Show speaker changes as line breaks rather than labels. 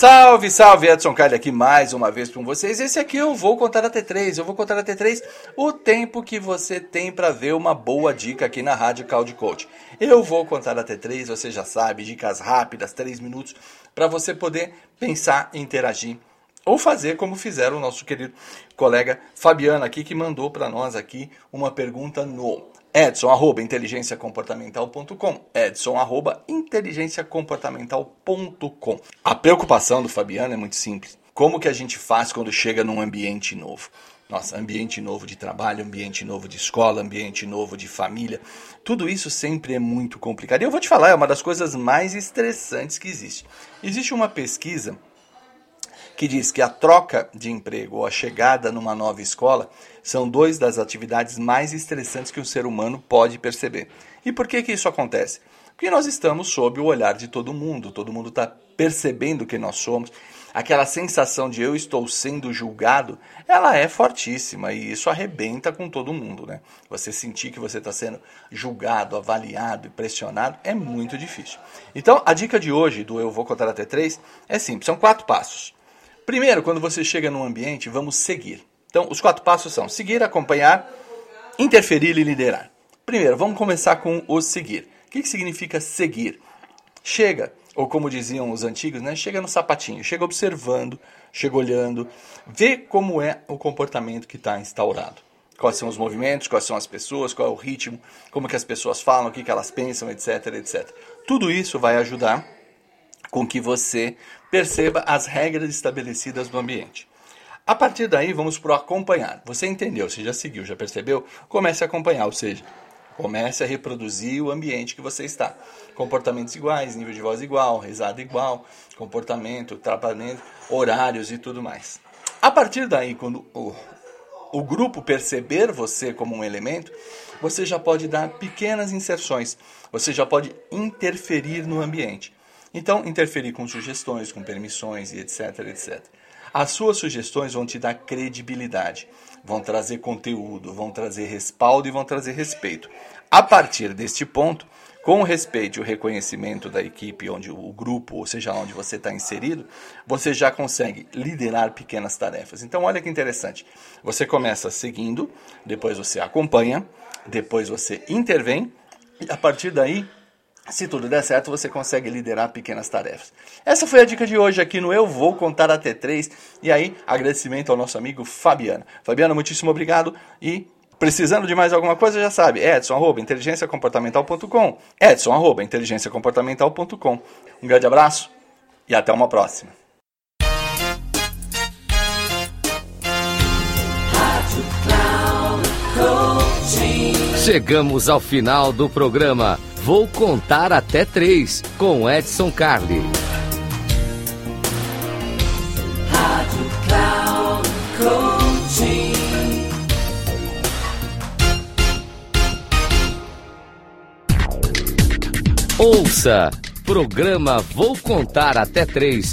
Salve, salve, Edson Carli aqui mais uma vez com vocês. Esse aqui eu vou contar até três. Eu vou contar até três o tempo que você tem para ver uma boa dica aqui na Rádio Cloud Coach. Eu vou contar até três, você já sabe, dicas rápidas, três minutos, para você poder pensar, interagir ou fazer como fizeram o nosso querido colega Fabiano aqui, que mandou para nós aqui uma pergunta no edson, arroba, inteligenciacomportamental.com edson, arroba, inteligenciacomportamental.com A preocupação do Fabiano é muito simples. Como que a gente faz quando chega num ambiente novo? Nossa, ambiente novo de trabalho, ambiente novo de escola, ambiente novo de família. Tudo isso sempre é muito complicado. E eu vou te falar, é uma das coisas mais estressantes que existe. Existe uma pesquisa que diz que a troca de emprego ou a chegada numa nova escola são dois das atividades mais estressantes que o ser humano pode perceber. E por que que isso acontece? Porque nós estamos sob o olhar de todo mundo, todo mundo está percebendo quem nós somos. Aquela sensação de eu estou sendo julgado, ela é fortíssima e isso arrebenta com todo mundo, né? Você sentir que você está sendo julgado, avaliado e pressionado é muito difícil. Então, a dica de hoje do Eu Vou Contar Até Três é simples, são quatro passos. Primeiro, quando você chega num ambiente, vamos seguir. Então, os quatro passos são seguir, acompanhar, interferir e liderar. Primeiro, vamos começar com o seguir. O que, que significa seguir? Chega, ou como diziam os antigos, né? chega no sapatinho, chega observando, chega olhando, vê como é o comportamento que está instaurado. Quais são os movimentos, quais são as pessoas, qual é o ritmo, como que as pessoas falam, o que, que elas pensam, etc, etc. Tudo isso vai ajudar com que você perceba as regras estabelecidas no ambiente. A partir daí, vamos para o acompanhar. Você entendeu, você já seguiu, já percebeu? Comece a acompanhar, ou seja, comece a reproduzir o ambiente que você está. Comportamentos iguais, nível de voz igual, risada igual, comportamento, tratamento, horários e tudo mais. A partir daí, quando o, o grupo perceber você como um elemento, você já pode dar pequenas inserções, você já pode interferir no ambiente. Então, interferir com sugestões, com permissões e etc, etc. As suas sugestões vão te dar credibilidade, vão trazer conteúdo, vão trazer respaldo e vão trazer respeito. A partir deste ponto, com o respeito e o reconhecimento da equipe, onde o grupo, ou seja, onde você está inserido, você já consegue liderar pequenas tarefas. Então, olha que interessante. Você começa seguindo, depois você acompanha, depois você intervém, e a partir daí se tudo der certo, você consegue liderar pequenas tarefas. Essa foi a dica de hoje aqui no Eu Vou Contar Até 3. E aí, agradecimento ao nosso amigo Fabiano. Fabiano, muitíssimo obrigado e precisando de mais alguma coisa, já sabe, edson, arroba, inteligenciacomportamental.com, edson, arroba, inteligenciacomportamental.com. Um grande abraço e até uma próxima.
Chegamos ao final do programa. Vou contar até três com Edson Carli. Ouça! Programa Vou Contar Até Três